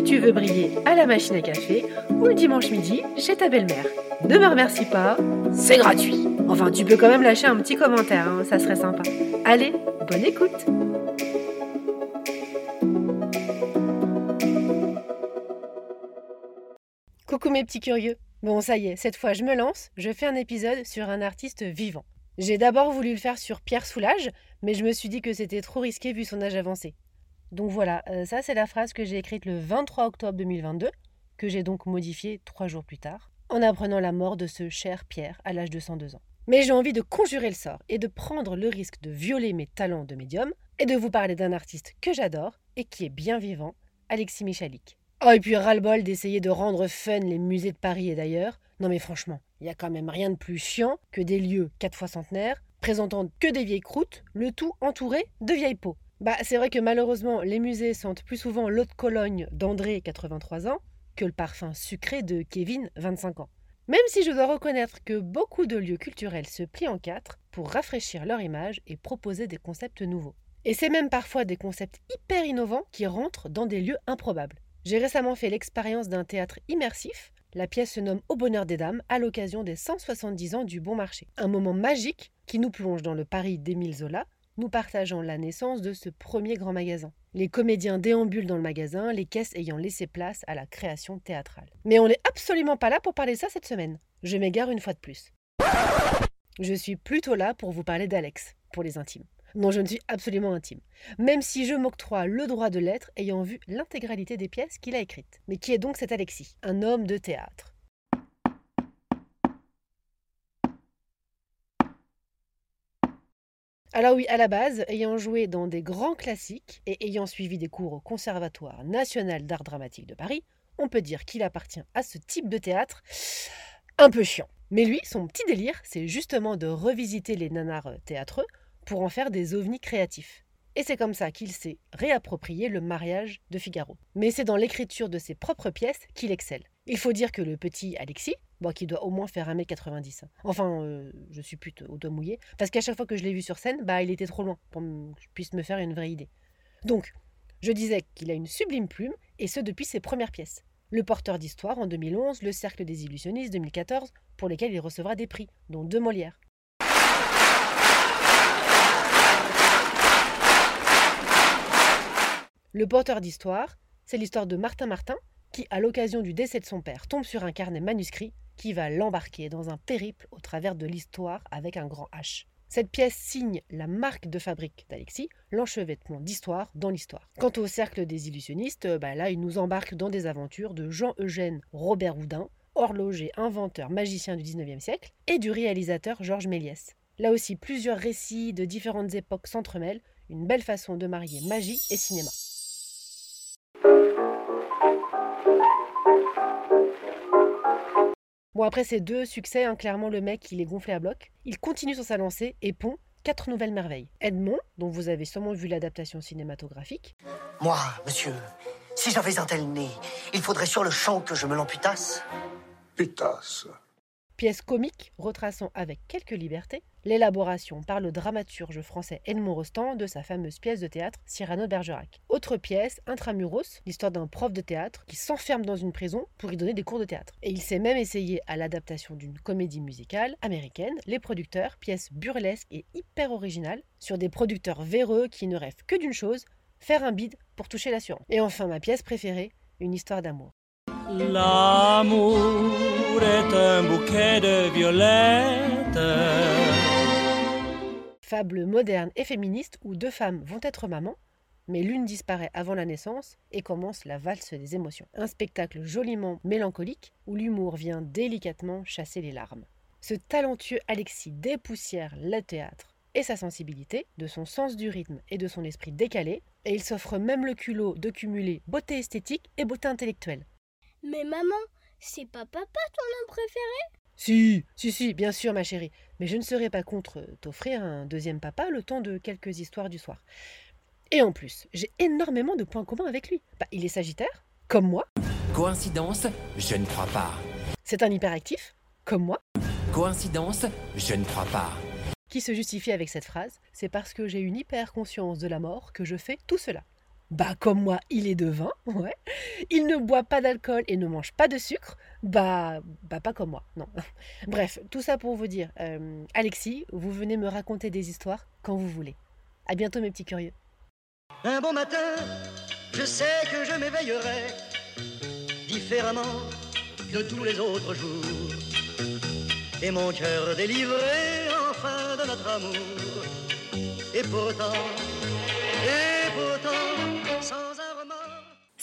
tu veux briller à la machine à café ou le dimanche midi chez ta belle-mère. Ne me remercie pas, c'est gratuit. Enfin, tu peux quand même lâcher un petit commentaire, hein, ça serait sympa. Allez, bonne écoute Coucou mes petits curieux. Bon, ça y est, cette fois je me lance, je fais un épisode sur un artiste vivant. J'ai d'abord voulu le faire sur Pierre Soulages, mais je me suis dit que c'était trop risqué vu son âge avancé. Donc voilà, euh, ça c'est la phrase que j'ai écrite le 23 octobre 2022, que j'ai donc modifiée trois jours plus tard, en apprenant la mort de ce cher Pierre à l'âge de 102 ans. Mais j'ai envie de conjurer le sort et de prendre le risque de violer mes talents de médium et de vous parler d'un artiste que j'adore et qui est bien vivant, Alexis Michalik. Oh, et puis ras-le-bol d'essayer de rendre fun les musées de Paris et d'ailleurs. Non mais franchement, il y a quand même rien de plus chiant que des lieux quatre fois centenaires, présentant que des vieilles croûtes, le tout entouré de vieilles peaux. Bah, c'est vrai que malheureusement, les musées sentent plus souvent l'eau de Cologne d'André, 83 ans, que le parfum sucré de Kevin, 25 ans. Même si je dois reconnaître que beaucoup de lieux culturels se plient en quatre pour rafraîchir leur image et proposer des concepts nouveaux. Et c'est même parfois des concepts hyper innovants qui rentrent dans des lieux improbables. J'ai récemment fait l'expérience d'un théâtre immersif. La pièce se nomme Au bonheur des dames à l'occasion des 170 ans du bon marché. Un moment magique qui nous plonge dans le Paris d'Émile Zola, nous partageant la naissance de ce premier grand magasin. Les comédiens déambulent dans le magasin, les caisses ayant laissé place à la création théâtrale. Mais on n'est absolument pas là pour parler de ça cette semaine. Je m'égare une fois de plus. Je suis plutôt là pour vous parler d'Alex, pour les intimes dont je ne suis absolument intime, même si je m'octroie le droit de l'être ayant vu l'intégralité des pièces qu'il a écrites. Mais qui est donc cet Alexis? Un homme de théâtre. Alors oui, à la base, ayant joué dans des grands classiques et ayant suivi des cours au Conservatoire national d'art dramatique de Paris, on peut dire qu'il appartient à ce type de théâtre un peu chiant. Mais lui, son petit délire, c'est justement de revisiter les nanars théâtreux pour en faire des ovnis créatifs. Et c'est comme ça qu'il s'est réapproprié le mariage de Figaro. Mais c'est dans l'écriture de ses propres pièces qu'il excelle. Il faut dire que le petit Alexis, qui doit au moins faire 1m90, hein. enfin, euh, je suis pute au doigt mouillé, parce qu'à chaque fois que je l'ai vu sur scène, bah, il était trop loin pour que je puisse me faire une vraie idée. Donc, je disais qu'il a une sublime plume, et ce depuis ses premières pièces. Le porteur d'histoire en 2011, le Cercle des illusionnistes 2014, pour lesquels il recevra des prix, dont deux Molières. Le porteur d'histoire, c'est l'histoire de Martin Martin, qui, à l'occasion du décès de son père, tombe sur un carnet manuscrit qui va l'embarquer dans un périple au travers de l'histoire avec un grand H. Cette pièce signe la marque de fabrique d'Alexis, l'enchevêtrement d'histoire dans l'histoire. Quant au cercle des illusionnistes, bah là, il nous embarque dans des aventures de Jean-Eugène Robert Houdin, horloger, inventeur, magicien du 19e siècle, et du réalisateur Georges Méliès. Là aussi, plusieurs récits de différentes époques s'entremêlent, une belle façon de marier magie et cinéma. Bon, après ces deux succès, hein, clairement le mec, il est gonflé à bloc. Il continue sur sa lancée et pond quatre nouvelles merveilles. Edmond, dont vous avez sûrement vu l'adaptation cinématographique. Moi, monsieur, si j'avais un tel nez, il faudrait sur le champ que je me l'amputasse. Putasse pièce comique retraçant avec quelques libertés l'élaboration par le dramaturge français Edmond Rostand de sa fameuse pièce de théâtre Cyrano de Bergerac. Autre pièce, Intramuros, l'histoire d'un prof de théâtre qui s'enferme dans une prison pour y donner des cours de théâtre. Et il s'est même essayé à l'adaptation d'une comédie musicale américaine, Les Producteurs, pièce burlesque et hyper originale sur des producteurs véreux qui ne rêvent que d'une chose, faire un bide pour toucher l'assurance. Et enfin ma pièce préférée, une histoire d'amour. L'amour est un bouquet de violettes. Fable moderne et féministe où deux femmes vont être mamans, mais l'une disparaît avant la naissance et commence la valse des émotions. Un spectacle joliment mélancolique où l'humour vient délicatement chasser les larmes. Ce talentueux Alexis dépoussière le théâtre et sa sensibilité, de son sens du rythme et de son esprit décalé, et il s'offre même le culot de cumuler beauté esthétique et beauté intellectuelle. Mais maman, c'est pas papa ton homme préféré? Si, si, si, bien sûr, ma chérie. Mais je ne serais pas contre t'offrir un deuxième papa le temps de quelques histoires du soir. Et en plus, j'ai énormément de points communs avec lui. Bah, il est sagittaire, comme moi. Coïncidence Je ne crois pas. C'est un hyperactif, comme moi. Coïncidence Je ne crois pas. Qui se justifie avec cette phrase C'est parce que j'ai une hyper conscience de la mort que je fais tout cela. Bah comme moi, il est de vin, ouais. Il ne boit pas d'alcool et ne mange pas de sucre. Bah, bah pas comme moi, non. Bref, tout ça pour vous dire, euh, Alexis, vous venez me raconter des histoires quand vous voulez. À bientôt mes petits curieux. Un bon matin, je sais que je m'éveillerai différemment de tous les autres jours. Et mon cœur délivré enfin de notre amour. Et pourtant, et pourtant.